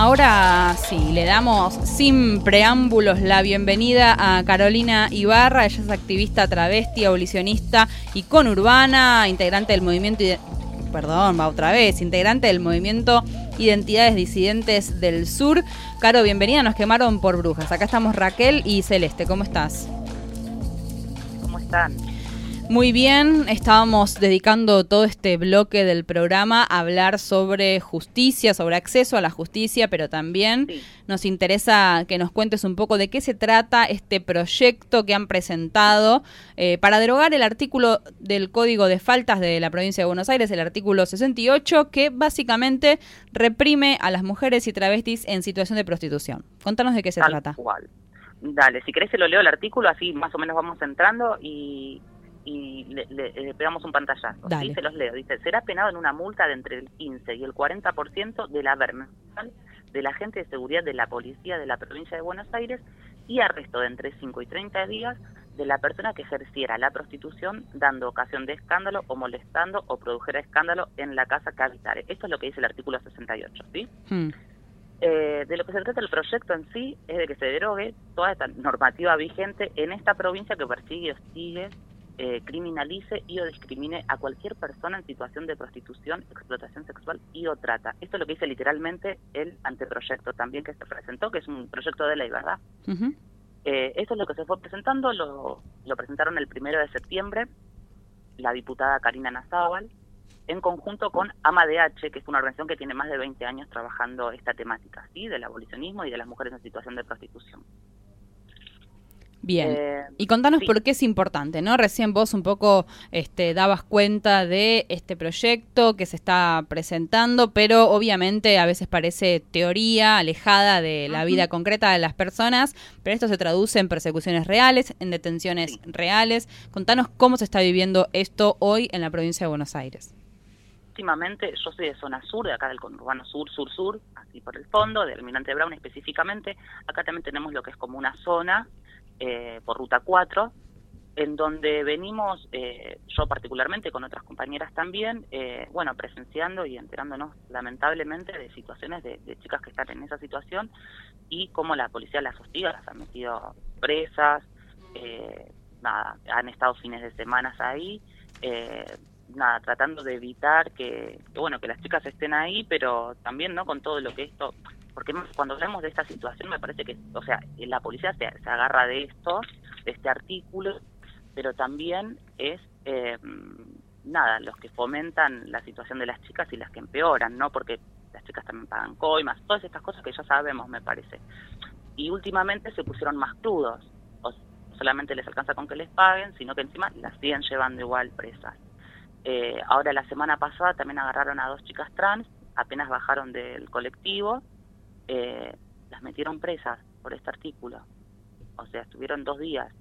Ahora sí, le damos sin preámbulos la bienvenida a Carolina Ibarra. Ella es activista travesti, abolicionista y conurbana, integrante del movimiento. Perdón, va otra vez, integrante del movimiento Identidades Disidentes del Sur. Caro, bienvenida, nos quemaron por brujas. Acá estamos Raquel y Celeste, ¿cómo estás? ¿Cómo están? Muy bien, estábamos dedicando todo este bloque del programa a hablar sobre justicia, sobre acceso a la justicia, pero también Sí. nos interesa que nos cuentes un poco de qué se trata este proyecto que han presentado eh, para derogar el artículo del Código de Faltas de la provincia de Buenos Aires, el artículo 68, que básicamente reprime a las mujeres y travestis en situación de prostitución. Contanos de qué se Tal trata. cual. Dale, si querés se lo leo el artículo, así más o menos vamos entrando y, y le, le- le pegamos un pantallazo. Dale. ¿sí? Se los leo. Dice, será penado en una multa de entre el 15 y el 40% del haber mensual del agente de seguridad de la policía de la provincia de Buenos Aires y arresto de entre 5 y 30 días de la persona que ejerciera la prostitución dando ocasión de escándalo o molestando o produjera escándalo en la casa que habitare. Esto es lo que dice el artículo 68, ¿sí? Hmm. Eh, de lo que se trata el proyecto en sí es de que se derogue toda esta normativa vigente en esta provincia que persigue, hostigue, eh, criminalice y o discrimine a cualquier persona en situación de prostitución, explotación sexual y o trata. Esto es lo que dice literalmente el anteproyecto también que se presentó, que es un proyecto de ley, ¿verdad? Ujú. Eh, esto es lo que se fue presentando, lo, lo presentaron el primero de septiembre la diputada Karina Nazábal, en conjunto con AMADH, que es una organización que tiene más de 20 años trabajando esta temática, ¿sí? del abolicionismo y de las mujeres en situación de prostitución. Bien. Eh, Y contanos sí. por qué es importante, ¿no? Recién vos un poco este, dabas cuenta de este proyecto que se está presentando, pero obviamente a veces parece teoría alejada de la vida concreta de las personas, pero esto se traduce en persecuciones reales, en detenciones Sí. reales. Contanos cómo se está viviendo esto hoy en la provincia de Buenos Aires. últimamente, yo soy de zona sur, de acá del conurbano sur, sur, sur, así por el fondo, del Almirante Brown específicamente. Acá también tenemos lo que es como una zona eh, por ruta 4, en donde venimos, eh, yo particularmente con otras compañeras también, eh, bueno, presenciando y enterándonos lamentablemente de situaciones de, de chicas que están en esa situación y cómo la policía las hostiga, las ha metido presas, eh, nada, han estado fines de semanas ahí, eh, nada, tratando de evitar que, que, bueno, que las chicas estén ahí, pero también, ¿no? Con todo lo que esto, porque cuando hablamos de esta situación me parece que, o sea, la policía se, agarra de esto, de este artículo, pero también es, eh, nada, los que fomentan la situación de las chicas y las que empeoran, ¿no? Porque las chicas también pagan coimas, todas estas cosas que ya sabemos, me parece. Y últimamente se pusieron más crudos, o solamente les alcanza con que les paguen, sino que encima las siguen llevando igual presas. Eh, ahora la semana pasada también agarraron a dos chicas trans, apenas bajaron del colectivo, eh, las metieron presas por este artículo. O sea, estuvieron dos días.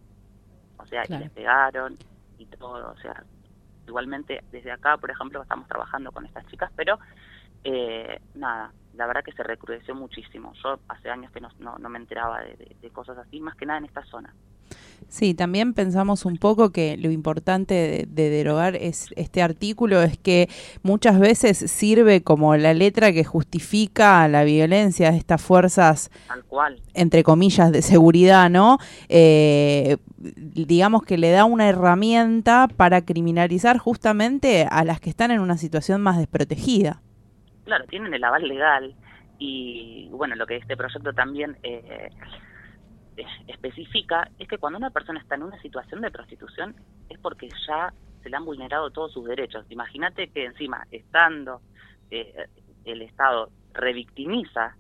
O sea, Claro. y les pegaron y todo. O sea, igualmente desde acá, por ejemplo, estamos trabajando con estas chicas, pero eh, nada, la verdad que se recrudeció muchísimo. Yo hace años que no, no, no me enteraba de, de- de cosas así, más que nada en esta zona. Sí, también pensamos un poco que lo importante de, de derogar es este artículo es que muchas veces sirve como la letra que justifica la violencia de estas fuerzas Tal cual. entre comillas, de seguridad, ¿no? Eh, digamos que le da una herramienta para criminalizar justamente a las que están en una situación más desprotegida. Claro, tienen el aval legal y bueno, lo que este proyecto también eh, eh, especifica es que cuando una persona está en una situación de prostitución es porque ya se le han vulnerado todos sus derechos. Imagínate que encima, estando eh, el Estado revictimiza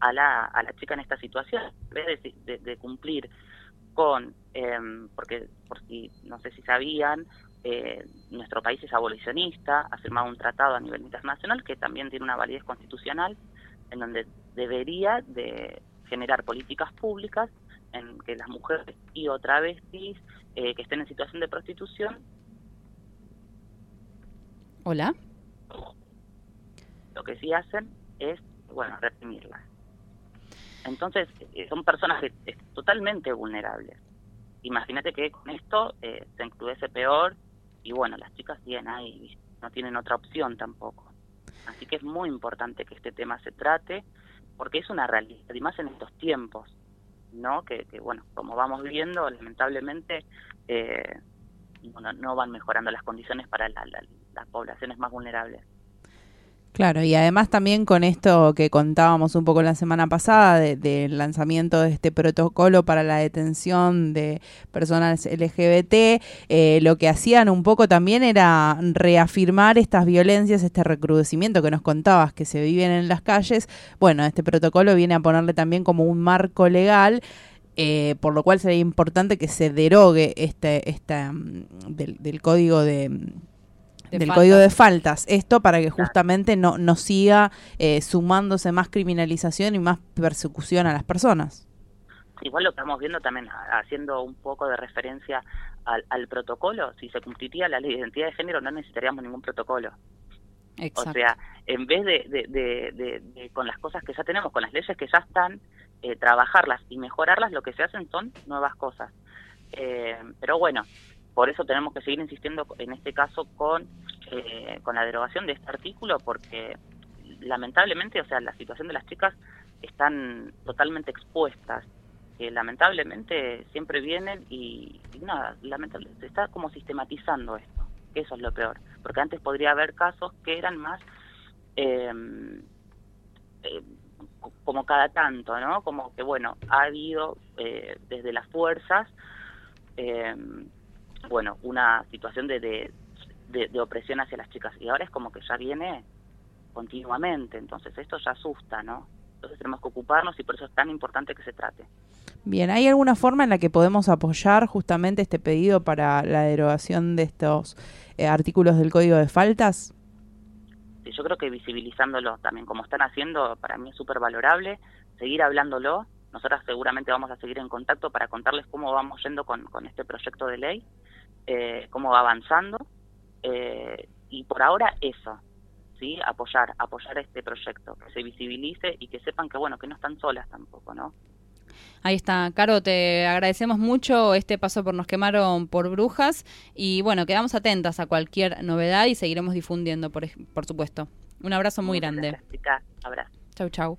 a la, a la chica en esta situación, en vez de, de- de cumplir con, em, porque por si no sé si sabían, eh, nuestro país es abolicionista, ha firmado un tratado a nivel internacional que también tiene una validez constitucional, en donde debería de generar políticas públicas en que las mujeres y o travestis eh, que estén en situación de prostitución. Hola. Lo que sí hacen es, bueno, reprimirlas. Entonces, eh, son personas que, totalmente vulnerables. Imagínate que con esto eh, se encrudece peor y bueno, las chicas siguen ahí, no tienen otra opción tampoco. Así que es muy importante que este tema se trate porque es una realidad, y más en estos tiempos, ¿no? Que, bueno, como vamos viendo, lamentablemente eh, no van mejorando las condiciones para las poblaciones más vulnerables. Claro, y además también con esto que contábamos un poco la semana pasada del lanzamiento de este protocolo para la detención de personas LGBT, eh, lo que hacían un poco también era reafirmar estas violencias, este recrudecimiento que nos contabas que se viven en las calles. Bueno, este protocolo viene a ponerle también como un marco legal. Eh, por lo cual sería importante que se derogue este, este mm, del código de, del código de faltas. Esto para que justamente no, no siga eh, sumándose más criminalización y más persecución a las personas. Igual lo estamos viendo también haciendo un poco de referencia al, protocolo. Si se cumpliría la ley de identidad de género no necesitaríamos ningún protocolo. O sea, en vez de, con las cosas que ya tenemos, con las leyes que ya están, eh, trabajarlas y mejorarlas, lo que se hacen son nuevas cosas. Eh, pero bueno, por eso tenemos que seguir insistiendo en este caso con, eh, con la derogación de este artículo, porque lamentablemente, o sea, la situación de las chicas están totalmente expuestas. que lamentablemente siempre vienen y, nada, lamentablemente se está como sistematizando esto, eso es lo peor, porque antes podría haber casos que eran más em, eh, como cada tanto, ¿no? Como que, bueno, ha habido eh, desde las fuerzas eh, bueno, una situación de, de, opresión hacia las chicas. Y ahora es como que ya viene continuamente, entonces esto ya asusta, ¿no? Entonces tenemos que ocuparnos y por eso es tan importante que se trate. Bien, ¿hay alguna forma en la que podemos apoyar justamente este pedido para la derogación de estos eh, artículos del Código de Faltas? Sí, yo creo que visibilizándolo también, como están haciendo, para mí es súper valorable, seguir hablándolo. Nosotras seguramente vamos a seguir en contacto para contarles cómo vamos yendo con, con este proyecto de ley eh, cómo va avanzando eh, y por ahora eso, sí, apoyar, apoyar este proyecto, que se visibilice y que sepan que bueno, que no están solas tampoco, ¿no? Ahí está, Caro, te agradecemos mucho este paso por Nos Quemaron por Brujas y bueno, quedamos atentas a cualquier novedad y seguiremos difundiendo, por, por supuesto. Un abrazo muy grande. Abrazo. Chau, chau.